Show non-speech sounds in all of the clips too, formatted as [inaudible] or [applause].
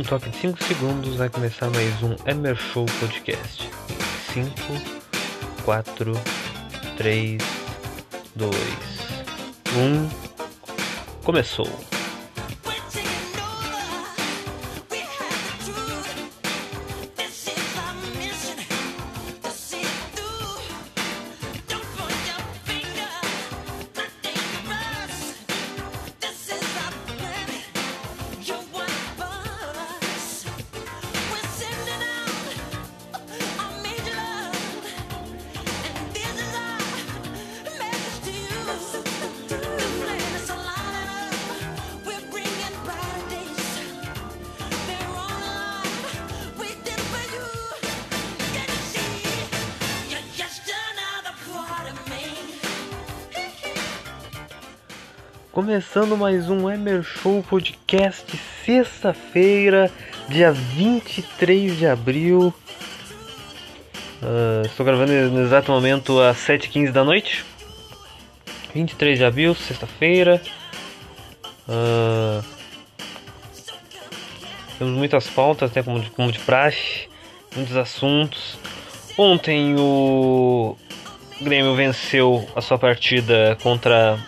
Um toque de 5 segundos vai começar mais um Emer Show Podcast. 5, 4, 3, 2, 1. Começou! Mais um Emer Show Podcast, sexta-feira, dia 23 de abril. Uh, estou gravando no exato momento às 7h15 da noite. 23 de abril, sexta-feira. Uh, temos muitas pautas, né, como, de, como de praxe, muitos assuntos. Ontem o Grêmio venceu a sua partida contra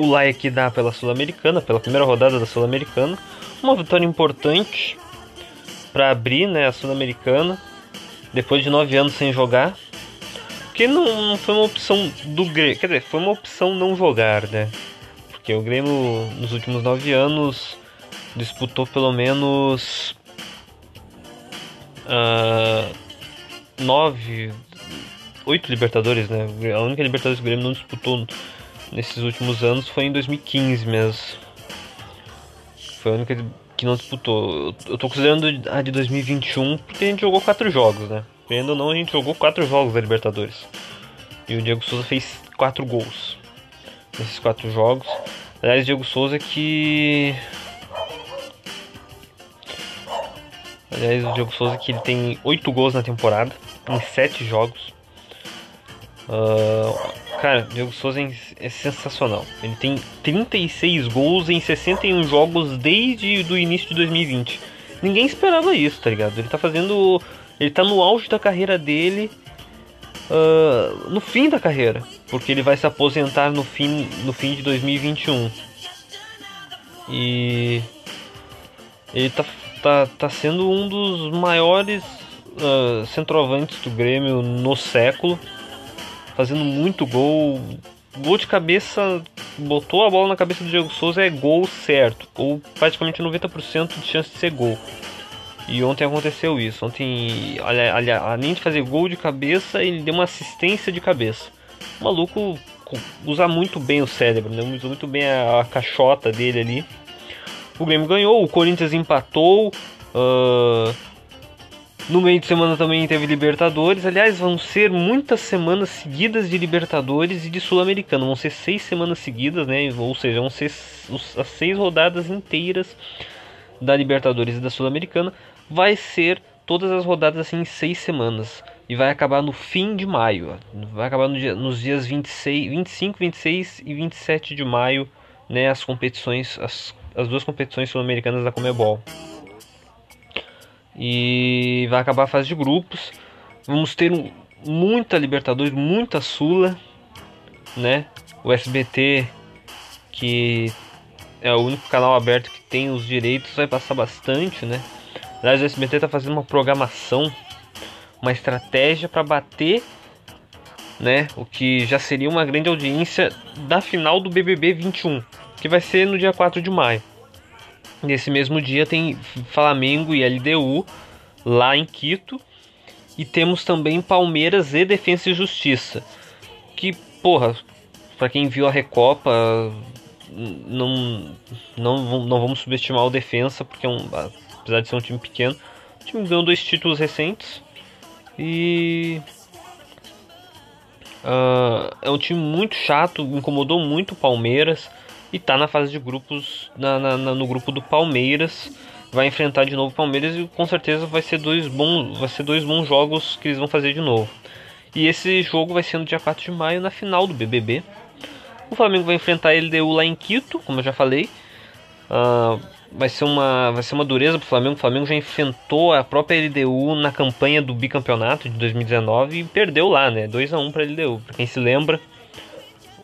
o like dá pela Sul-Americana, pela primeira rodada da Sul-Americana. Uma vitória importante para abrir né, a Sul-Americana, depois de nove anos sem jogar. Porque não, não, foi uma opção do Grêmio, quer dizer, foi uma opção não jogar, né? Porque o Grêmio nos últimos nove anos disputou pelo menos uh, nove, oito Libertadores, né? A única Libertadores que o Grêmio não disputou nesses últimos anos foi em 2015 mesmo. Foi a única que não disputou. Eu tô considerando a de 2021 porque a gente jogou quatro jogos, né? Vendo ou não, a gente jogou quatro jogos da Libertadores. E o Diego Souza fez quatro gols nesses quatro jogos. Aliás, Diego Souza que. Aliás, o Diego Souza que ele tem oito gols na temporada, em sete jogos. Uh, Cara, Diego Souza é sensacional. Ele tem 36 gols em 61 jogos desde o início de 2020. Ninguém esperava isso, tá ligado? Ele tá fazendo. Ele tá no auge da carreira dele. Uh, no fim da carreira. Porque ele vai se aposentar no fim, no fim de 2021. E. Ele tá, tá, tá sendo um dos maiores uh, centroavantes do Grêmio no século fazendo muito gol. Gol de cabeça, botou a bola na cabeça do Diego Souza é gol certo, ou praticamente 90% de chance de ser gol. E ontem aconteceu isso. Ontem, além de fazer gol de cabeça, ele deu uma assistência de cabeça. O maluco usa muito bem o cérebro, né? usa muito bem a, a caixota dele ali. O Grêmio ganhou, o Corinthians empatou. Uh, no meio de semana também teve Libertadores. Aliás, vão ser muitas semanas seguidas de Libertadores e de Sul-Americano. Vão ser seis semanas seguidas, né? Ou seja, vão ser as seis rodadas inteiras da Libertadores e da Sul-Americana. Vai ser todas as rodadas assim em seis semanas. E vai acabar no fim de maio. Vai acabar no dia, nos dias 26, 25, 26 e 27 de maio, né? As competições, as, as duas competições sul-americanas da Comebol e vai acabar a fase de grupos. Vamos ter um, muita Libertadores, muita Sula, né? O SBT, que é o único canal aberto que tem os direitos, vai passar bastante, né? Aliás, o SBT está fazendo uma programação, uma estratégia para bater, né? O que já seria uma grande audiência da final do BBB 21, que vai ser no dia 4 de maio. Nesse mesmo dia tem Flamengo e LDU lá em Quito. E temos também Palmeiras e Defesa e Justiça. Que, porra, para quem viu a Recopa, não, não, não vamos subestimar o Defensa, porque é um, apesar de ser um time pequeno, o time ganhou dois títulos recentes. E. Uh, é um time muito chato, incomodou muito o Palmeiras e tá na fase de grupos na, na, na, no grupo do Palmeiras vai enfrentar de novo o Palmeiras e com certeza vai ser dois bons vai ser dois bons jogos que eles vão fazer de novo e esse jogo vai ser no dia 4 de maio na final do BBB o Flamengo vai enfrentar a LDU lá em Quito como eu já falei uh, vai ser uma vai ser uma dureza pro Flamengo. O Flamengo já enfrentou a própria LDU na campanha do bicampeonato de 2019 e perdeu lá, né? 2 a 1 para LDU. Para quem se lembra,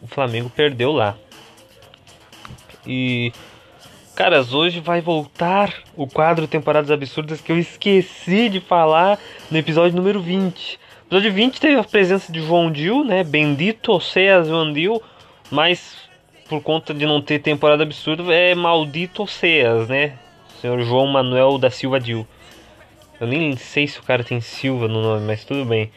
o Flamengo perdeu lá. E caras, hoje vai voltar o quadro Temporadas Absurdas que eu esqueci de falar no episódio número 20. O episódio 20 teve a presença de João Dil, né? Bendito seas João Dil, mas por conta de não ter temporada absurda, é maldito Ceas, né? senhor João Manuel da Silva Dil. Eu nem sei se o cara tem Silva no nome, mas tudo bem.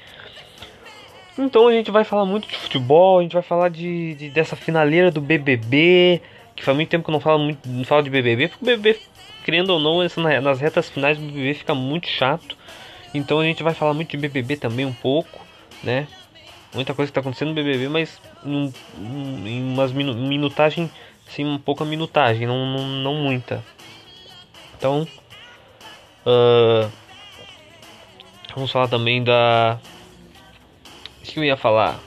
Então a gente vai falar muito de futebol, a gente vai falar de, de dessa finaleira do BBB, que faz muito tempo que eu não falo muito, não falo de BBB, porque o BBB, querendo ou não, nas retas finais do BBB fica muito chato. Então a gente vai falar muito de BBB também um pouco, né? muita coisa que está acontecendo no BBB, mas em, em umas minu minutagem, sim, um pouca minutagem, não, não, não muita. Então, uh, vamos falar também da. O que eu ia falar?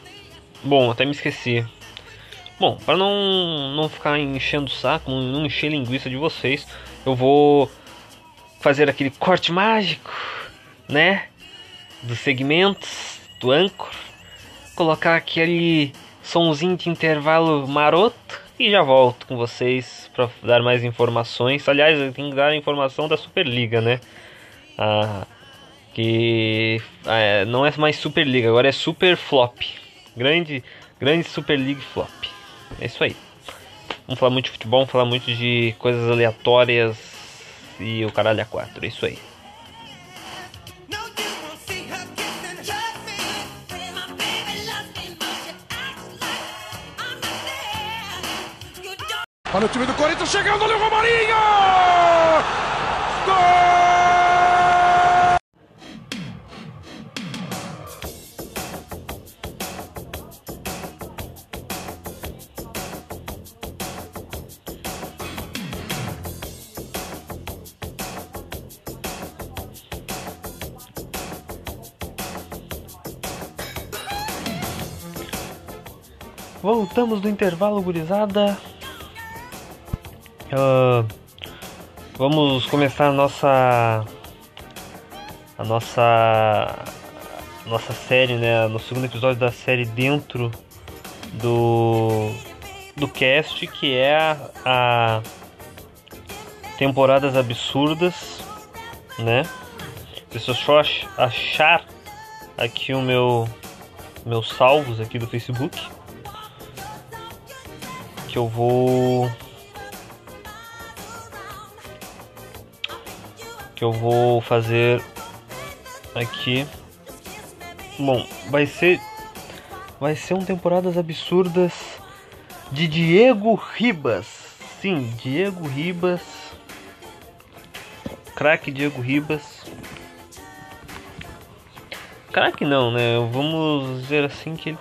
Bom, até me esqueci. Bom, para não, não ficar enchendo o saco, não encher linguiça de vocês, eu vou fazer aquele corte mágico, né? Dos segmentos do Anchor colocar aquele sonzinho de intervalo maroto e já volto com vocês para dar mais informações. Aliás, eu tenho que dar a informação da Superliga, né? Ah, que ah, não é mais Superliga, agora é Super Flop. Grande, grande Super League Flop. É isso aí. Vamos falar muito de futebol, vamos falar muito de coisas aleatórias e o caralho a quatro. É isso aí. Olha o time do Corinthians chegando ali o Romarinho! Gol! Voltamos do intervalo, gurizada. Uh, vamos começar a nossa a nossa nossa série, né, no segundo episódio da série dentro do do cast que é a, a temporadas absurdas, né? Deixa eu só achar aqui o meu meus salvos aqui do Facebook que eu vou que eu vou fazer aqui. Bom, vai ser vai ser um temporadas absurdas de Diego Ribas. Sim, Diego Ribas. Craque Diego Ribas. Craque não, né? Vamos dizer assim que ele,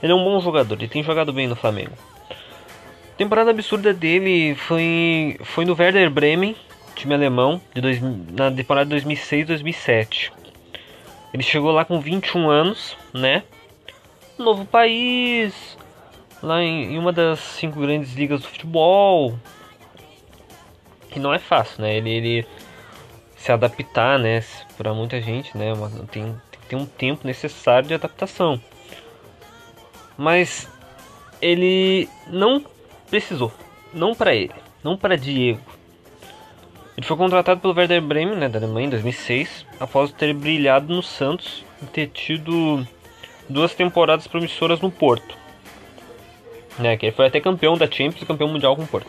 ele é um bom jogador, ele tem jogado bem no Flamengo. Temporada absurda dele foi foi no Werder Bremen time alemão de dois, na temporada 2006-2007. Ele chegou lá com 21 anos, né? novo país, lá em, em, uma das cinco grandes ligas do futebol. E não é fácil, né? Ele, ele se adaptar, né? Para muita gente, né? Tem, tem que ter um tempo necessário de adaptação. Mas ele não precisou, não para ele, não para Diego ele foi contratado pelo Werder Bremen, né, da Alemanha, em 2006, após ter brilhado no Santos e ter tido duas temporadas promissoras no Porto. Né, que ele foi até campeão da Champions e campeão mundial com o Porto.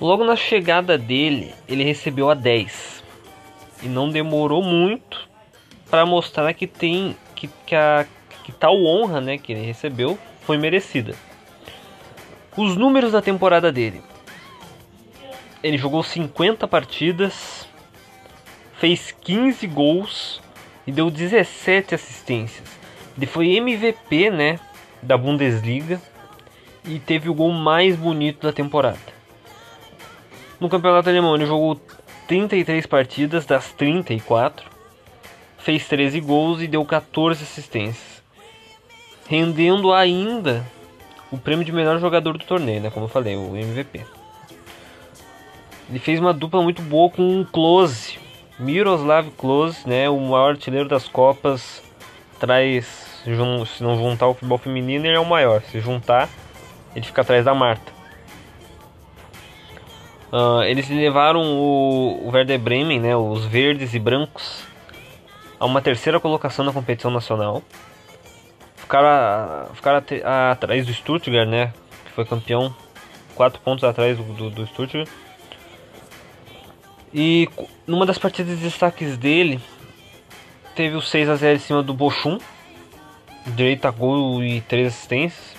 Logo na chegada dele, ele recebeu a 10. E não demorou muito para mostrar que tem que, que, a, que tal honra né, que ele recebeu foi merecida. Os números da temporada dele: ele jogou 50 partidas, fez 15 gols e deu 17 assistências. Ele foi MVP, né, da Bundesliga e teve o gol mais bonito da temporada. No campeonato alemão ele jogou 33 partidas das 34, fez 13 gols e deu 14 assistências, rendendo ainda o prêmio de melhor jogador do torneio, né, como eu falei, o MVP. Ele fez uma dupla muito boa com o Close, Miroslav Klose, né, o maior artilheiro das Copas, traz, se não juntar o futebol feminino, ele é o maior. Se juntar, ele fica atrás da Marta. Uh, eles levaram o, o Werder Bremen, né, os verdes e brancos, a uma terceira colocação na competição nacional. Ficaram, ficaram atrás do Stuttgart, né, que foi campeão, quatro pontos atrás do, do, Stuttgart. E numa das partidas de destaques dele, teve o 6 a 0 em cima do Bochum, direito a gol e 3 assistências.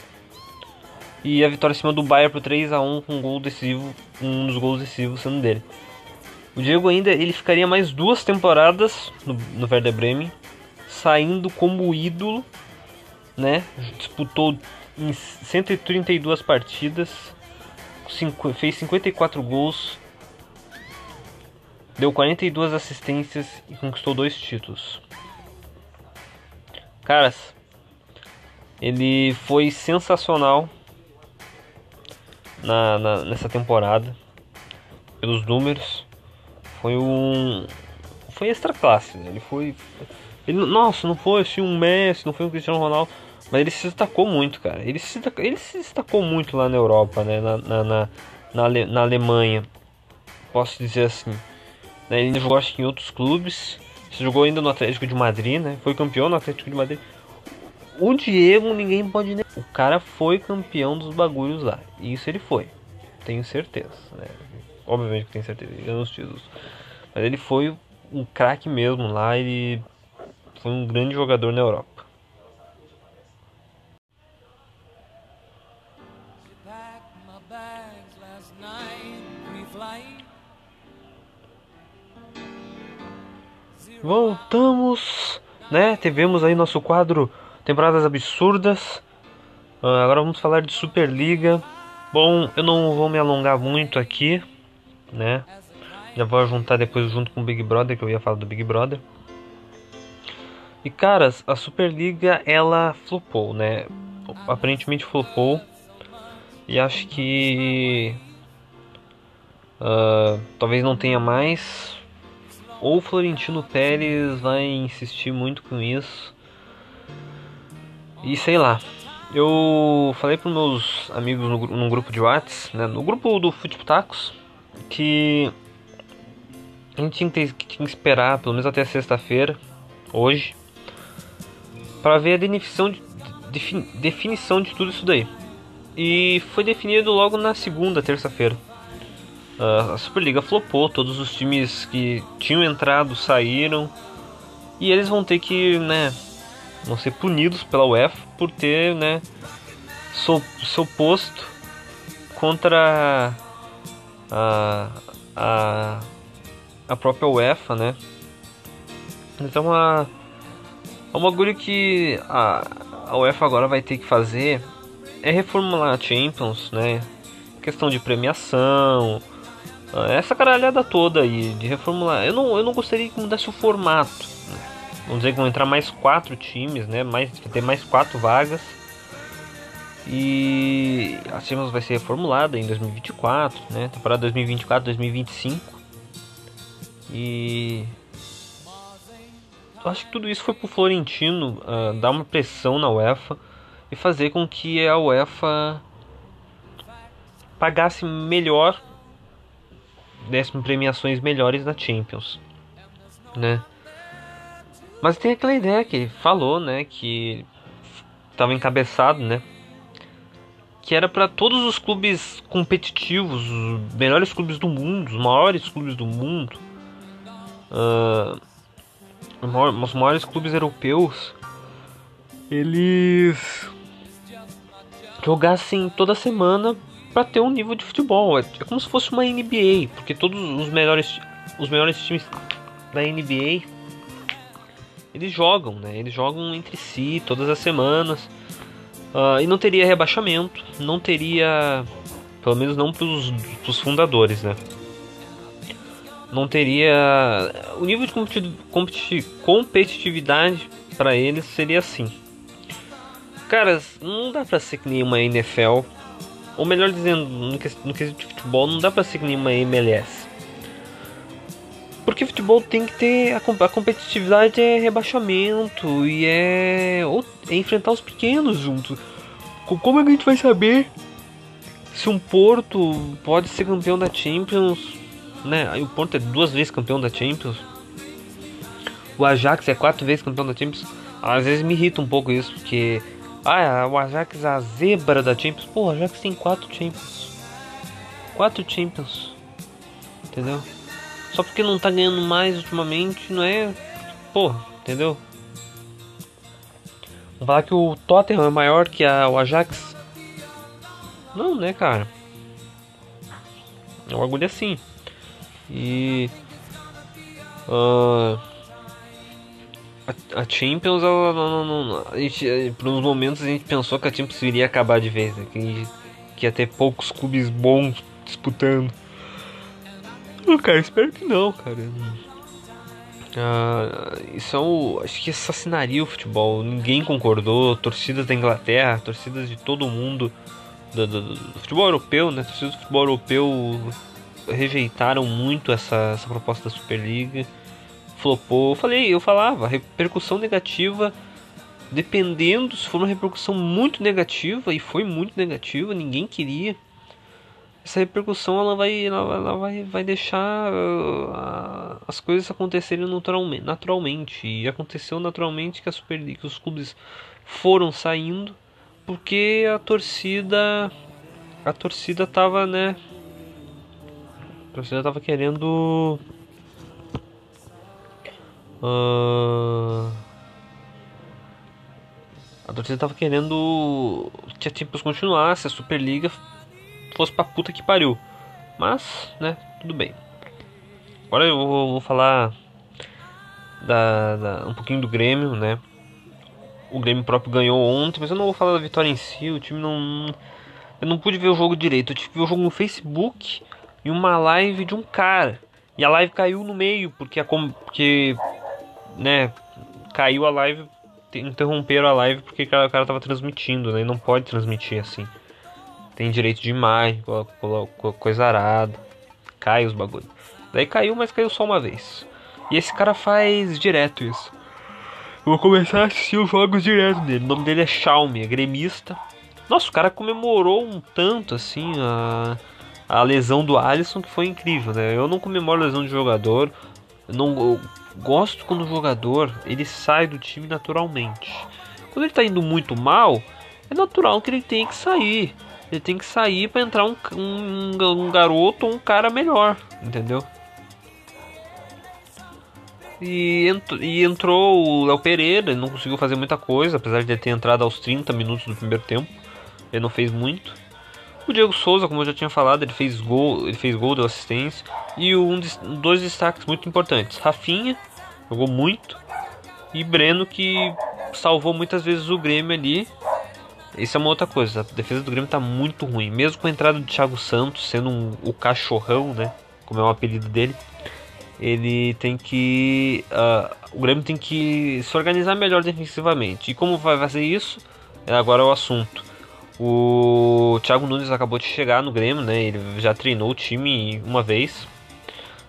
E a vitória em cima do Bayern por 3 a 1 com um gol decisivo, um dos gols decisivos sendo dele. O Diego ainda ele ficaria mais duas temporadas no, no Werder Bremen, saindo como ídolo, né? Disputou em 132 partidas, cinco, fez 54 gols, deu 42 assistências e conquistou dois títulos. Caras, ele foi sensacional na, na, nessa temporada pelos números. Foi um foi extra classe, né? ele foi ele, nossa, não foi assim um Messi, não foi um Cristiano Ronaldo, mas ele se destacou muito, cara. Ele se, ele se destacou muito lá na Europa, né? Na, na, na, na, na Alemanha, posso dizer assim. Né? Ele jogou acho que em outros clubes. Você jogou ainda no Atlético de Madrid, né? Foi campeão no Atlético de Madrid. O Diego ninguém pode. O cara foi campeão dos bagulhos lá. Isso ele foi. Tenho certeza. Né? Obviamente que tenho certeza. Ele ganhou os títulos. Mas ele foi um craque mesmo lá. Ele foi um grande jogador na Europa. Voltamos, né? Tivemos aí nosso quadro Temporadas Absurdas. Uh, agora vamos falar de Superliga. Bom, eu não vou me alongar muito aqui, né? Já vou juntar depois junto com o Big Brother, que eu ia falar do Big Brother. E caras, a Superliga ela flopou, né? Aparentemente flopou. E acho que uh, talvez não tenha mais ou Florentino Pérez vai insistir muito com isso. E sei lá. Eu falei para meus amigos no, grupo de Whats, né, no grupo do Futiptacos, que a gente tinha que, tinha que esperar pelo menos até sexta-feira, hoje, para ver a definição de, definição de tudo isso daí. E foi definido logo na segunda, terça-feira. Uh, a Superliga flopou, todos os times que tinham entrado saíram. E eles vão ter que, né, vão ser punidos pela UEFA por ter, né, oposto contra a, a, a própria UEFA, né. Então, a, é um bagulho que a, a UEFA agora vai ter que fazer é reformular a Champions, né, questão de premiação, ah, essa caralhada toda aí de reformular. Eu não, eu não gostaria que mudasse o formato. Né? Vamos dizer que vão entrar mais quatro times, né? Mais, ter mais quatro vagas. E a Champions vai ser reformulada em 2024, né? Temporada 2024-2025. E eu acho que tudo isso foi pro Florentino uh, dar uma pressão na UEFA e fazer com que a UEFA pagasse melhor dessem premiações melhores da Champions, né? Mas tem aquela ideia que ele falou, né, que estava encabeçado, né, que era para todos os clubes competitivos, os melhores clubes do mundo, os maiores clubes do mundo, uh, os maiores clubes europeus, eles jogassem toda semana para ter um nível de futebol. É, é como se fosse uma NBA, porque todos os melhores os melhores times da NBA eles jogam, né? Eles jogam entre si todas as semanas. Uh, e não teria rebaixamento, não teria, pelo menos não para os fundadores, né? Não teria o nível de competitividade para eles seria assim. Caras, não dá para ser que nem uma NFL ou melhor dizendo, no quesito de futebol, não dá pra ser que nem uma MLS. Porque futebol tem que ter. A, a competitividade é rebaixamento e é, ou, é enfrentar os pequenos juntos. Como é que a gente vai saber se um Porto pode ser campeão da Champions? Né? Aí o Porto é duas vezes campeão da Champions. O Ajax é quatro vezes campeão da Champions. Às vezes me irrita um pouco isso, porque. Ah, o Ajax é a zebra da Champions. Pô, o Ajax tem quatro Champions. Quatro Champions. Entendeu? Só porque não tá ganhando mais ultimamente, não é. Porra, entendeu? Vamos falar que o Tottenham é maior que a, o Ajax. Não, né, cara? É um bagulho assim. E. Uh, a, Champions, ela, não, não, não, a gente, por uns momentos a gente pensou que a Champions iria acabar de vez, né? que, que ia ter poucos clubes bons disputando. Não, cara, espero que não, cara. Ah, isso é o. Acho que assassinaria o futebol. Ninguém concordou. Torcidas da Inglaterra, torcidas de todo mundo. Do, do, do futebol europeu, né? Torcidas do futebol europeu rejeitaram muito essa, essa proposta da Superliga. Flopou. Eu falei, eu falava, repercussão negativa. Dependendo, se for uma repercussão muito negativa, e foi muito negativa, ninguém queria essa repercussão ela vai, ela, ela vai, vai deixar uh, as coisas acontecerem naturalmente, naturalmente. E aconteceu naturalmente que a Superliga, que os clubes foram saindo porque a torcida a torcida tava, né? A torcida tava querendo uh, a torcida tava querendo que a Champions continuasse, a Superliga fosse pra puta que pariu. Mas, né, tudo bem. Agora eu vou, vou falar da, da, um pouquinho do Grêmio, né? O Grêmio próprio ganhou ontem, mas eu não vou falar da vitória em si. O time não. Eu não pude ver o jogo direito. Eu tive que ver o jogo no Facebook e uma live de um cara. E a live caiu no meio, porque a porque né, caiu a live, interromperam a live porque o cara, tava transmitindo, né? E não pode transmitir assim tem direito de imagem, coisa arada, cai os bagulho. Daí caiu, mas caiu só uma vez. E esse cara faz direto isso. Eu vou começar a assistir os jogos direto dele. O nome dele é Xiaomi, é gremista. Nossa, o cara comemorou um tanto assim a, a lesão do Alisson que foi incrível, né? Eu não comemoro lesão de jogador. Não gosto quando o jogador ele sai do time naturalmente. Quando ele tá indo muito mal, é natural que ele tenha que sair. Ele tem que sair para entrar um, um, um garoto ou um cara melhor, entendeu? E, e entrou o Léo Pereira, ele não conseguiu fazer muita coisa, apesar de ter entrado aos 30 minutos do primeiro tempo. Ele não fez muito. O Diego Souza, como eu já tinha falado, ele fez gol, ele fez gol, deu assistência. E um, dois destaques muito importantes. Rafinha jogou muito. E Breno que salvou muitas vezes o Grêmio ali isso é uma outra coisa. A defesa do Grêmio tá muito ruim. Mesmo com a entrada do Thiago Santos sendo um, o cachorrão, né? Como é o apelido dele. Ele tem que. Uh, o Grêmio tem que se organizar melhor defensivamente. E como vai fazer isso? É agora o assunto. O Thiago Nunes acabou de chegar no Grêmio, né? Ele já treinou o time uma vez.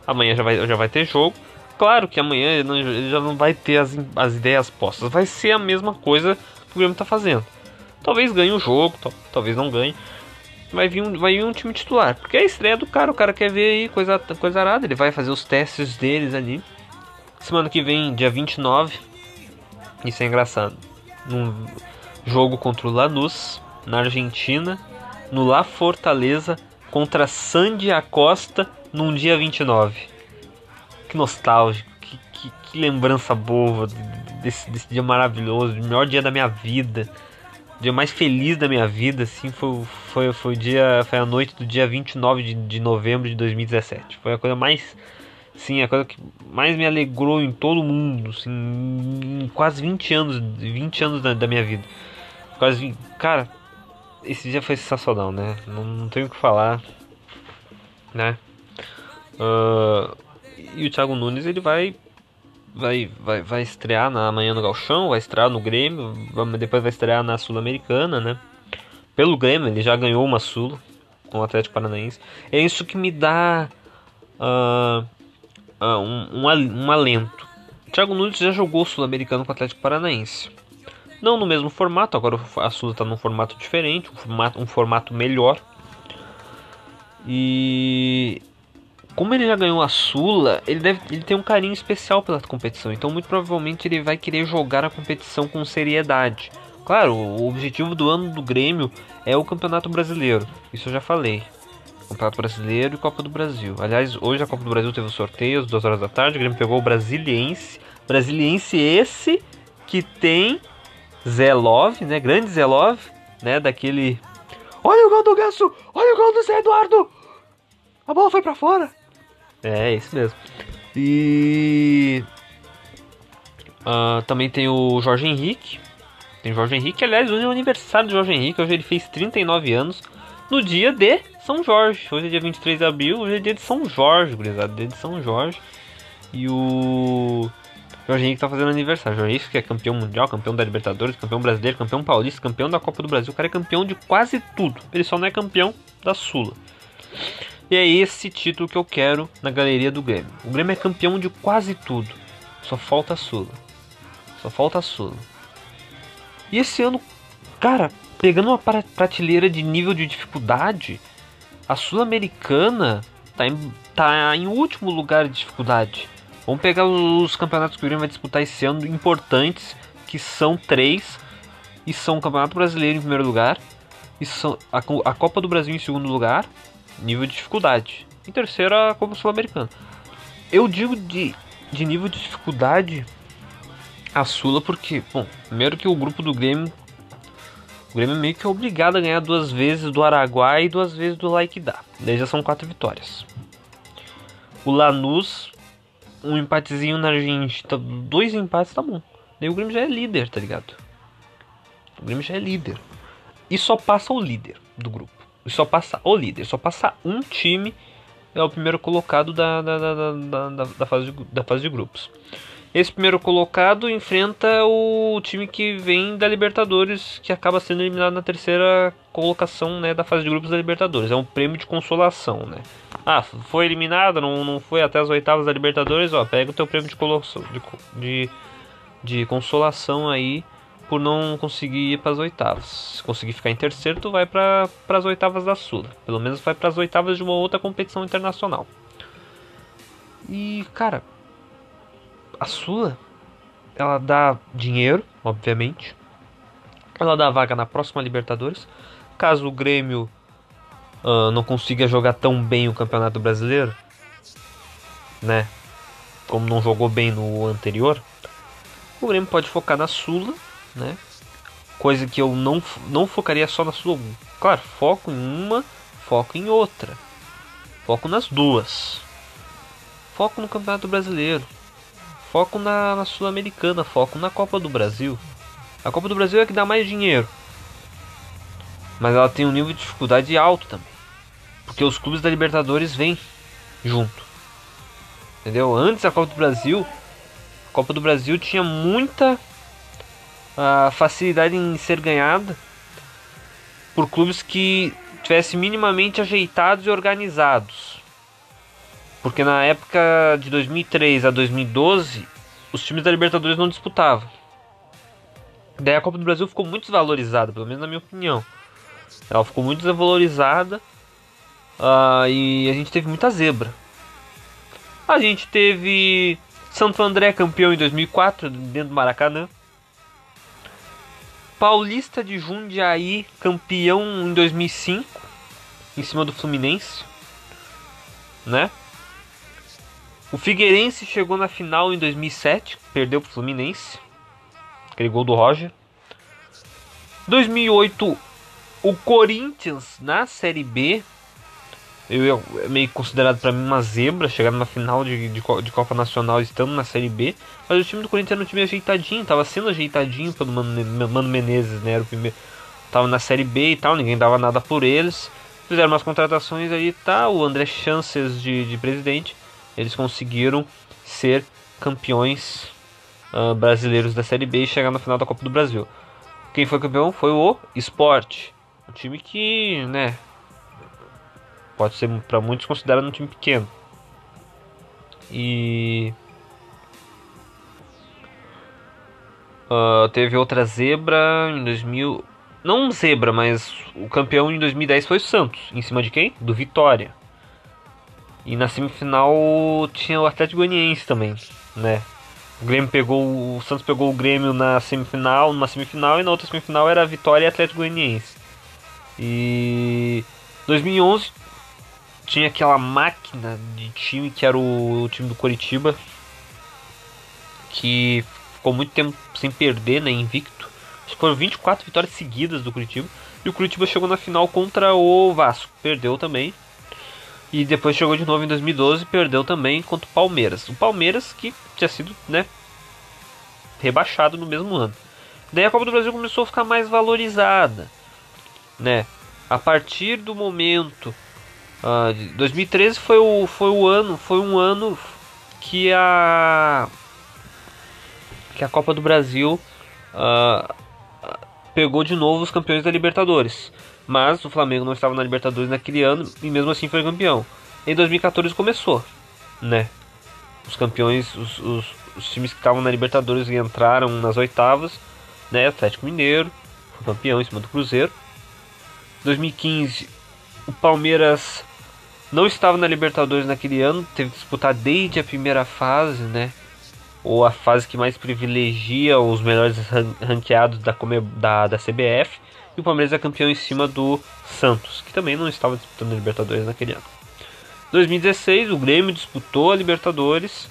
Amanhã já vai, já vai ter jogo. Claro que amanhã ele, não, ele já não vai ter as, as ideias postas. Vai ser a mesma coisa que o Grêmio está fazendo. Talvez ganhe o jogo, talvez não ganhe. Vai vir, um, vai vir um time titular. Porque é a estreia do cara, o cara quer ver aí coisa, coisa arada. Ele vai fazer os testes deles ali. Semana que vem, dia 29. Isso é engraçado. Num jogo contra o Lanús, na Argentina. No La Fortaleza, contra Sandy Acosta, num dia 29. Que nostálgico. Que, que, que lembrança boa desse, desse dia maravilhoso. O melhor dia da minha vida dia mais feliz da minha vida, assim, foi, foi, foi, o dia, foi a noite do dia 29 de, de novembro de 2017. Foi a coisa mais, sim, a coisa que mais me alegrou em todo o mundo, assim, em quase 20 anos, 20 anos da, da minha vida. Quase, cara, esse dia foi sensacional, né? Não, não tenho o que falar, né? Uh, e o Thiago Nunes, ele vai vai, vai, vai estrear na manhã no Galchão, vai estrear no Grêmio, depois vai estrear na Sul-Americana, né? Pelo Grêmio, ele já ganhou uma Sul com o Atlético Paranaense. É isso que me dá uh, uh, um, um, um alento. Thiago Nunes já jogou Sul-Americano com o Atlético Paranaense. Não no mesmo formato, agora a Sula está num formato diferente, um formato, um formato melhor. E como ele já ganhou a Sula, ele, deve, ele tem um carinho especial pela competição. Então, muito provavelmente, ele vai querer jogar a competição com seriedade. Claro, o objetivo do ano do Grêmio é o Campeonato Brasileiro. Isso eu já falei. Campeonato Brasileiro e Copa do Brasil. Aliás, hoje a Copa do Brasil teve o sorteio às 2 horas da tarde. O Grêmio pegou o Brasiliense. Brasiliense esse que tem Zé Love, né? Grande Zé Love, né? Daquele. Olha o gol do Ganso! Olha o gol do Zé Eduardo! A bola foi para fora! É, isso mesmo. E. Uh, também tem o Jorge Henrique. Tem o Jorge Henrique, aliás, hoje é o aniversário do Jorge Henrique. Hoje ele fez 39 anos no dia de São Jorge. Hoje é dia 23 de abril, hoje é dia de São Jorge, gurizada. Dia de São Jorge. E o. Jorge Henrique tá fazendo aniversário. Henrique que é campeão mundial, campeão da Libertadores, campeão brasileiro, campeão paulista, campeão da Copa do Brasil. O cara é campeão de quase tudo. Ele só não é campeão da Sula. E é esse título que eu quero na galeria do Grêmio. O Grêmio é campeão de quase tudo. Só falta a Sula. Só falta a Sula. E esse ano, cara, pegando uma prateleira de nível de dificuldade, a Sul-Americana tá em, tá em último lugar de dificuldade. Vamos pegar os campeonatos que o Grêmio vai disputar esse ano, importantes, que são três, e são o Campeonato Brasileiro em primeiro lugar, e são a, Copa do Brasil em segundo lugar, nível de dificuldade. Em terceiro, a Copa Sul-Americana. Eu digo de, de nível de dificuldade a Sula porque, bom, primeiro que o grupo do Grêmio o Grêmio meio que é obrigado a ganhar duas vezes do Araguai e duas vezes do Laikidá. Daí já são quatro vitórias. O Lanús, um empatezinho na Argentina, dois empates tá bom. Daí o Grêmio já é líder, tá ligado? O Grêmio já é líder. E só passa o líder do grupo. E só passa o líder. Só passa um time. É o primeiro colocado da, da, da, da, da, fase, de, da fase de grupos. Esse primeiro colocado enfrenta o time que vem da Libertadores, que acaba sendo eliminado na terceira colocação né, da fase de grupos da Libertadores. É um prêmio de consolação, né? Ah, foi eliminado, não, não foi até as oitavas da Libertadores, ó, pega o teu prêmio de, de, de, consolação aí por não conseguir ir para as oitavas. Se conseguir ficar em terceiro, tu vai para as oitavas da Sula. Pelo menos vai para as oitavas de uma outra competição internacional. E, cara, a Sula, ela dá dinheiro, obviamente. Ela dá vaga na próxima Libertadores. Caso o Grêmio uh, não consiga jogar tão bem o Campeonato Brasileiro, né? Como não jogou bem no anterior, o Grêmio pode focar na Sula, né? Coisa que eu não, não focaria só na Sula. Claro, foco em uma, foco em outra. Foco nas duas. Foco no Campeonato Brasileiro foco na, na Sul-Americana, foco na Copa do Brasil. A Copa do Brasil é que dá mais dinheiro. Mas ela tem um nível de dificuldade alto também. Porque os clubes da Libertadores vêm junto. Entendeu? Antes a Copa do Brasil, a Copa do Brasil tinha muita uh, facilidade em ser ganhada por clubes que tivessem minimamente ajeitados e organizados. Porque na época de 2003 a 2012, os times da Libertadores não disputavam. Daí a Copa do Brasil ficou muito desvalorizada, pelo menos na minha opinião. Ela ficou muito desvalorizada uh, e a gente teve muita zebra. A gente teve Santo André campeão em 2004 dentro do Maracanã. Paulista de Jundiaí campeão em 2005 em cima do Fluminense, né? O Figueirense chegou na final em 2007, perdeu para o Fluminense. Aquele gol do Roger. 2008, o Corinthians na Série B. Eu, é meio considerado para mim uma zebra chegar na final de, de, de, Copa Nacional estando na Série B. Mas o time do Corinthians era um time ajeitadinho, estava sendo ajeitadinho pelo Mano, Mano Menezes, né? Era o primeiro, tava na Série B e tal, ninguém dava nada por eles. Fizeram umas contratações aí, tá? O André Chances de, de presidente eles conseguiram ser campeões uh, brasileiros da Série B e chegar na final da Copa do Brasil. Quem foi campeão foi o Sport, um time que, né, pode ser para muitos considerado um time pequeno. E uh, teve outra zebra em 2000. Não zebra, mas o campeão em 2010 foi o Santos. Em cima de quem? Do Vitória. E na semifinal tinha o Atlético Goianiense também, né? O Grêmio pegou o Santos pegou o Grêmio na semifinal, numa semifinal e na outra semifinal era Vitória e Atlético Goianiense. E 2011 tinha aquela máquina de time que era o, o time do Coritiba que ficou muito tempo sem perder, né, invicto. Acho que foram 24 vitórias seguidas do Curitiba. E o Curitiba chegou na final contra o Vasco, perdeu também. E depois chegou de novo em 2012 perdeu também contra o Palmeiras. O Palmeiras que tinha sido, né, rebaixado no mesmo ano. Daí a Copa do Brasil começou a ficar mais valorizada, né? A partir do momento uh, 2013 foi o, foi o ano, foi um ano que a que a Copa do Brasil uh, pegou de novo os campeões da Libertadores. Mas o Flamengo não estava na Libertadores naquele ano e mesmo assim foi campeão. Em 2014 começou, né? Os campeões, os, os, os times que estavam na Libertadores e entraram nas oitavas, né? Atlético Mineiro foi campeão em cima do Cruzeiro. 2015 o Palmeiras não estava na Libertadores naquele ano, teve que disputar desde a primeira fase, né? Ou a fase que mais privilegia os melhores ranqueados da, da, da CBF. E o Palmeiras é campeão em cima do Santos, que também não estava disputando a Libertadores naquele ano. 2016, o Grêmio disputou a Libertadores,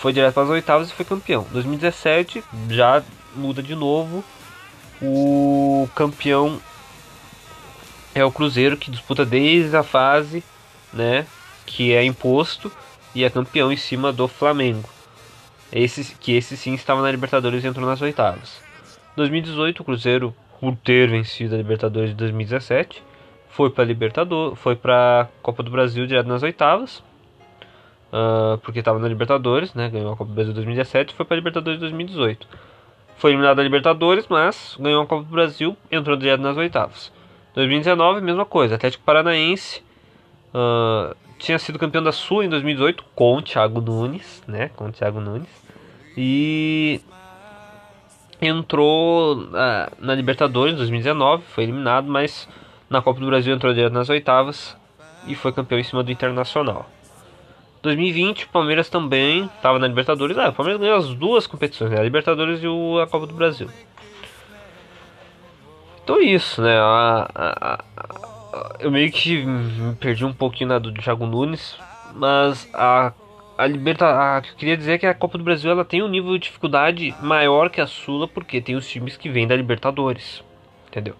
foi direto para as oitavas e foi campeão. 2017 já muda de novo. O campeão é o Cruzeiro que disputa desde a fase, né, que é imposto e é campeão em cima do Flamengo. Esse que esse sim estava na Libertadores e entrou nas oitavas. 2018 o Cruzeiro por ter vencido a Libertadores de 2017 foi para Libertadores, foi para Copa do Brasil direto nas oitavas. Uh, porque estava na Libertadores, né? Ganhou a Copa do Brasil 2017 e foi para Libertadores 2018. Foi eliminado da Libertadores, mas ganhou a Copa do Brasil, entrou direto nas oitavas. 2019, mesma coisa. Atlético Paranaense uh, tinha sido campeão da Sul em 2018 com o Thiago Nunes, né? Com o Thiago Nunes. E entrou uh, na Libertadores em 2019, foi eliminado, mas na Copa do Brasil entrou direto nas oitavas e foi campeão em cima do Internacional. 2020, o Palmeiras também estava na Libertadores. Ah, o Palmeiras ganhou as duas competições, né? a Libertadores e a Copa do Brasil. É isso, né? A, a, a, eu meio que perdi um pouquinho na do Thiago Nunes, mas a a Libertadores, eu queria dizer que a Copa do Brasil ela tem um nível de dificuldade maior que a Sula, porque tem os times que vêm da Libertadores, entendeu?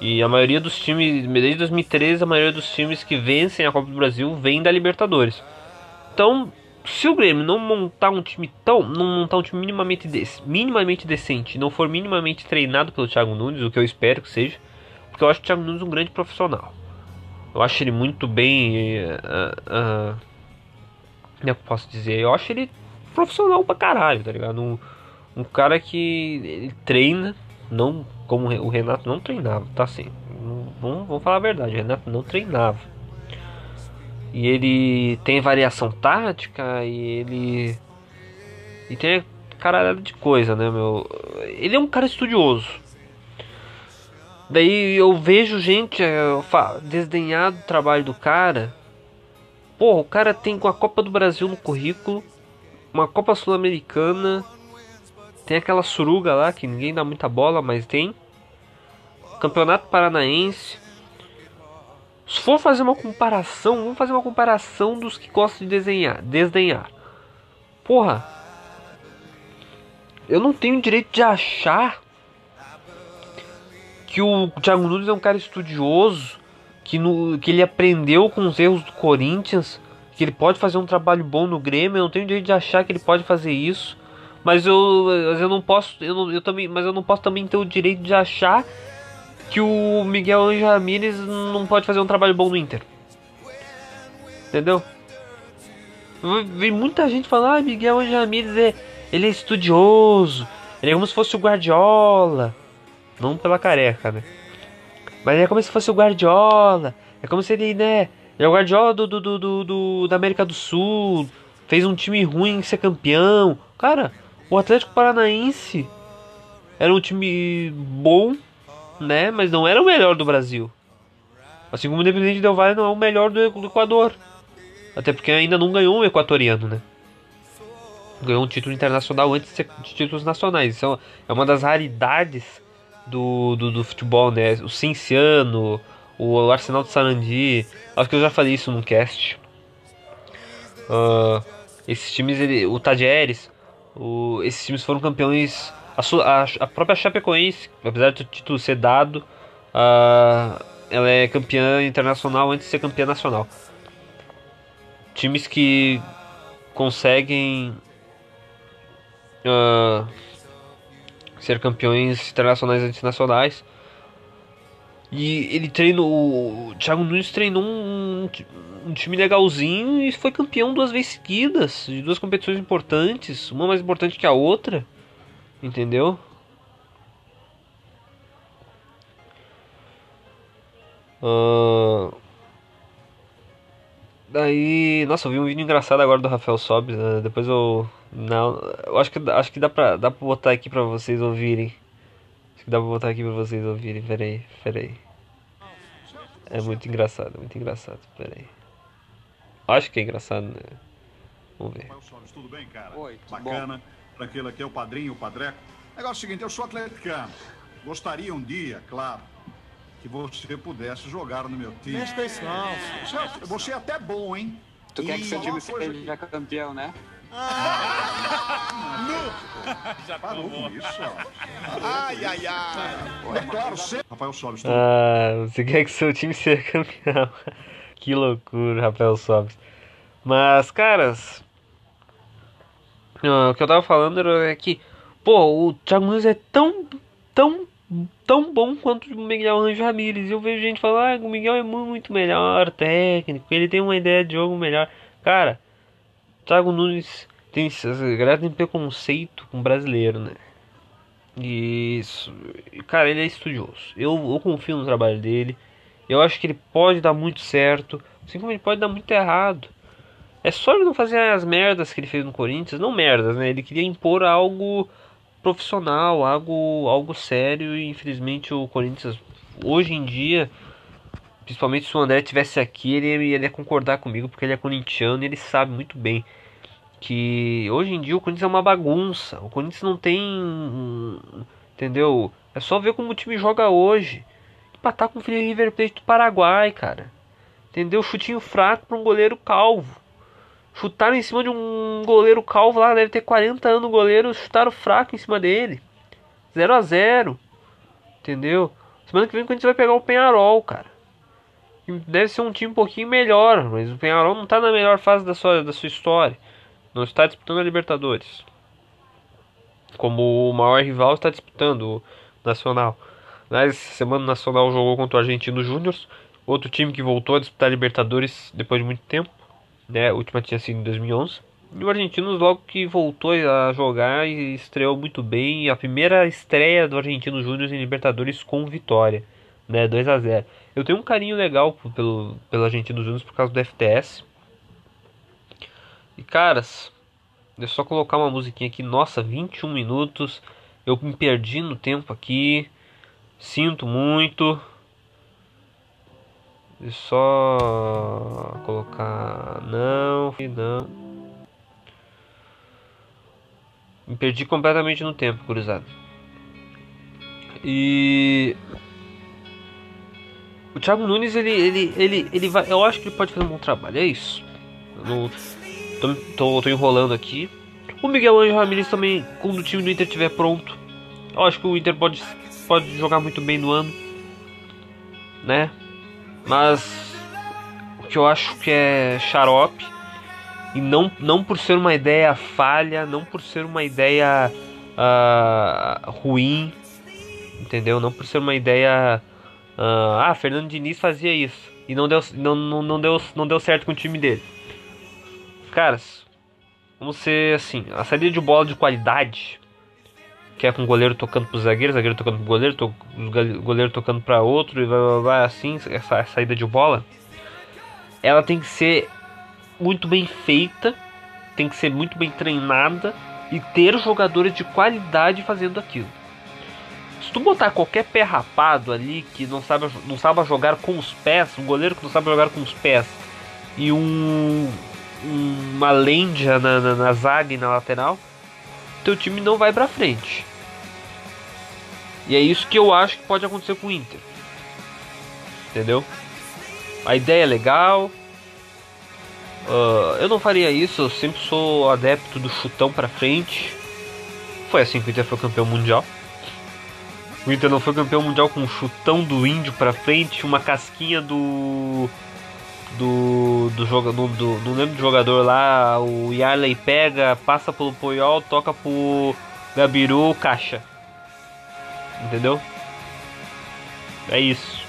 E a maioria dos times, desde 2013, a maioria dos times que vencem a Copa do Brasil vem da Libertadores. Então, se o Grêmio não montar um time tão, não montar um time minimamente, de, minimamente decente, não for minimamente treinado pelo Thiago Nunes, o que eu espero que seja, porque eu acho o Thiago Nunes um grande profissional. Eu acho ele muito bem, uh, uh, eu posso dizer? Eu acho ele profissional pra caralho, tá ligado? Um, um cara que treina, não como o Renato não treinava, tá assim. Vamos, vamos falar a verdade, o Renato não treinava. E ele tem variação tática e ele. E tem caralhada de coisa, né, meu? Ele é um cara estudioso. Daí eu vejo gente eu desdenhar do trabalho do cara Pô, o cara tem com a Copa do Brasil no currículo, uma Copa Sul-Americana, tem aquela suruga lá que ninguém dá muita bola, mas tem. Campeonato Paranaense. Se for fazer uma comparação, vamos fazer uma comparação dos que gostam de desenhar, desdenhar. Porra, eu não tenho direito de achar que o Thiago Nunes é um cara estudioso que, no, que ele aprendeu com os erros do Corinthians, que ele pode fazer um trabalho bom no Grêmio, eu não tenho direito de achar que ele pode fazer isso. Mas eu, eu não posso, eu, não, eu também, mas eu não posso também ter o direito de achar que o Miguel Anjo Ramírez não pode fazer um trabalho bom no Inter. Entendeu? Vem muita gente falando, ah, Miguel Anjo Ramírez é, ele é estudioso, ele é como se fosse o Guardiola. Não pela careca, né? Mas é como se fosse o Guardiola. É como se ele, né, Ele é o Guardiola do, do, do, do, do da América do Sul. Fez um time ruim ser campeão. Cara, o Atlético Paranaense era um time bom, né? Mas não era o melhor do Brasil. Assim como o Independente Del Valle não é o melhor do, do Equador. Até porque ainda não ganhou um equatoriano, né? Ganhou um título internacional antes de títulos nacionais. Isso é uma das raridades do, do, do futebol, né? O Cinciano, o Arsenal de Sarandi. Acho que eu já falei isso num cast. Uh, esses times, ele, o Tajeres, o, esses times foram campeões. A, a, a, própria Chapecoense, apesar do título ser dado, uh, ela é campeã internacional antes de ser campeã nacional. Times que conseguem uh, ser campeões internacionais e internacionais. E ele treinou. O Thiago Nunes treinou um, um, time legalzinho e foi campeão duas vezes seguidas, de duas competições importantes, uma mais importante que a outra. Entendeu? Uh, daí, nossa, eu vi um vídeo engraçado agora do Rafael Sobes, né? depois eu não, eu acho que acho que dá pra, dá pra botar aqui pra vocês ouvirem. Acho que dá pra botar aqui pra vocês ouvirem. Peraí, peraí. É muito engraçado, muito engraçado. Peraí. Acho que é engraçado, né? Vamos ver. Tudo bem, cara? Bacana. Tranquilo, aqui é o padrinho, o padreco. Negócio é o seguinte, eu sou atleticano. Gostaria um dia, claro, que você pudesse jogar no meu time. Mexe com isso não. Você, você é até bom, hein? Tu e quer que seu time seja campeão, né? [laughs] Já parou com isso, Ai, ai, ai. É claro, sempre. Rafael Sobis. Ah, você quer que seu time seja campeão. [laughs] que loucura, Rafael Sobis. Mas, caras... o que eu tava falando era que... Pô, o Thiago Nunes é tão... Tão tão bom quanto o Miguel Anjo Ramírez. Eu vejo gente falar, ah, o Miguel é muito melhor técnico, ele tem uma ideia de jogo melhor. Cara, Thiago Nunes tem, galera preconceito com brasileiro, né? E isso, cara, ele é estudioso. Eu, eu confio no trabalho dele. Eu acho que ele pode dar muito certo, assim como ele pode dar muito errado. É só ele não fazer as merdas que ele fez no Corinthians, não merdas, né? Ele queria impor algo profissional, algo, algo sério e infelizmente o Corinthians hoje em dia, principalmente se o André tivesse aqui, ele, ele ia concordar comigo porque ele é corintiano e ele sabe muito bem que hoje em dia o Corinthians é uma bagunça. O Corinthians não tem. Entendeu? É só ver como o time joga hoje. Empatar com o River Plate do Paraguai, cara. Entendeu? Chutinho fraco para um goleiro calvo. Chutaram em cima de um goleiro calvo lá, deve ter 40 anos o goleiro, chutaram fraco em cima dele. 0 a 0 Entendeu? Semana que vem a gente vai pegar o Penharol, cara. Deve ser um time um pouquinho melhor, mas o Penharol não está na melhor fase da sua, da sua história não está disputando a Libertadores. Como o maior rival está disputando o Nacional. Mas semana o Nacional jogou contra o Argentino Júnior, outro time que voltou a disputar a Libertadores depois de muito tempo. Né? A última tinha sido em 2011. E o Argentino logo que voltou a jogar e estreou muito bem. A primeira estreia do Argentino Júnior em Libertadores com vitória, né, 2 a 0. Eu tenho um carinho legal pelo, pelo Argentino Júnior por causa do FTS. E caras, deixa eu só colocar uma musiquinha aqui. Nossa, 21 minutos. Eu me perdi no tempo aqui. Sinto muito. Eu só colocar. Não, não. Me perdi completamente no tempo, gurizada. E. O Thiago Nunes, ele, ele, ele, ele vai. Eu acho que ele pode fazer um bom trabalho, é isso. Eu não Tô, tô, tô enrolando aqui. O Miguel Angel Ramirez também, quando o time do Inter estiver pronto. Eu acho que o Inter pode, pode jogar muito bem no ano. Né? Mas o que eu acho que é xarope. E não, não por ser uma ideia falha, não por ser uma ideia uh, ruim, entendeu? Não por ser uma ideia. Uh, ah, Fernando Diniz fazia isso e não deu, não, não, não, deu, não deu certo com o time dele. Caras, vamos ser assim, a saída de bola de qualidade, que é com o goleiro tocando pro zagueiro, zagueiro tocando pro goleiro, to, goleiro tocando para outro e vai, vai, vai assim, essa saída de bola ela tem que ser muito bem feita, tem que ser muito bem treinada e ter jogadores de qualidade fazendo aquilo. Se tu botar qualquer pé rapado ali que não sabe, não sabe jogar com os pés, um goleiro que não sabe jogar com os pés e um, uma lendia na, na, na zaga e na lateral, teu time não vai pra frente. E é isso que eu acho que pode acontecer com o Inter. Entendeu? A ideia é legal. Uh, eu não faria isso, eu sempre sou adepto do chutão pra frente. Foi assim que o Inter foi campeão mundial. O Inter não foi campeão mundial com um chutão do índio pra frente, uma casquinha do. Do. do jogador. Do, não lembro do jogador lá. O Yarley pega, passa pelo Poyol, toca pro Gabiru, caixa. Entendeu? É isso.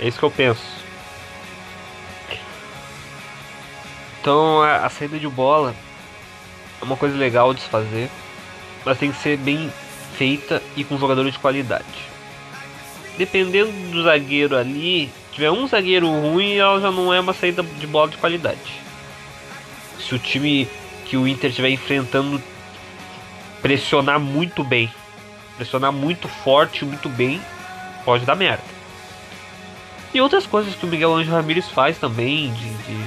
É isso que eu penso. Então a, a saída de bola é uma coisa legal de se fazer, mas tem que ser bem feita e com jogadores de qualidade. Dependendo do zagueiro ali, tiver um zagueiro ruim, ela já não é uma saída de bola de qualidade. Se o time que o Inter estiver enfrentando pressionar muito bem, pressionar muito forte, muito bem, pode dar merda. E outras coisas que o Miguel Angel Ramírez faz também, de, de,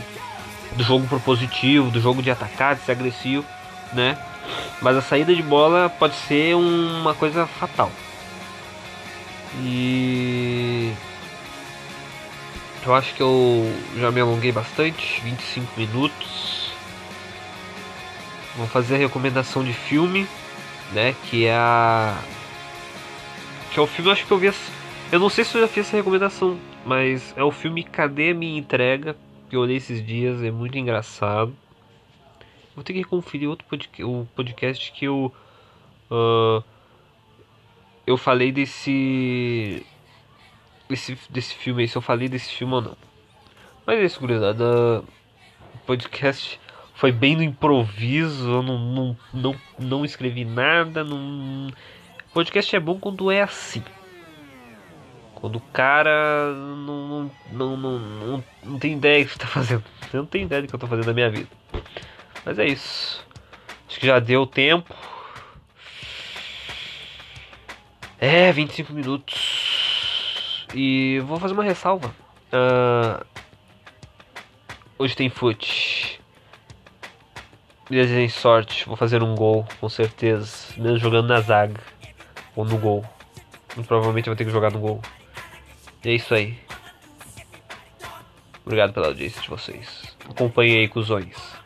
do jogo propositivo, do jogo de atacar, de ser agressivo, né? Mas a saída de bola pode ser uma coisa fatal. E eu acho que eu já me alonguei bastante, 25 minutos. Vou fazer a recomendação de filme, né, que é a que é o filme, eu acho que eu vi. Eu não sei se eu já fiz essa recomendação, mas é o filme Cadê a Minha Entrega? Que eu olhei esses dias, é muito engraçado. Vou ter que conferir outro podcast, o podcast que eu. Uh, eu falei desse. Desse, filme aí, se eu falei desse filme ou não. Mas é isso, gurizada. O podcast foi bem no improviso, eu não, não, não, não escrevi nada, não Podcast é bom quando é assim. Quando o cara não, não, não, não, não tem ideia do que está fazendo. Eu não tenho ideia do que eu estou fazendo na minha vida. Mas é isso. Acho que já deu tempo. É, 25 minutos. E vou fazer uma ressalva. Uh, hoje tem fute. Desejem sorte. Vou fazer um gol, com certeza. Mesmo jogando na zaga ou no gol. Muito provavelmente eu vou ter que jogar no gol. E é isso aí. Obrigado pela audiência de vocês. Acompanhe aí, cuzões.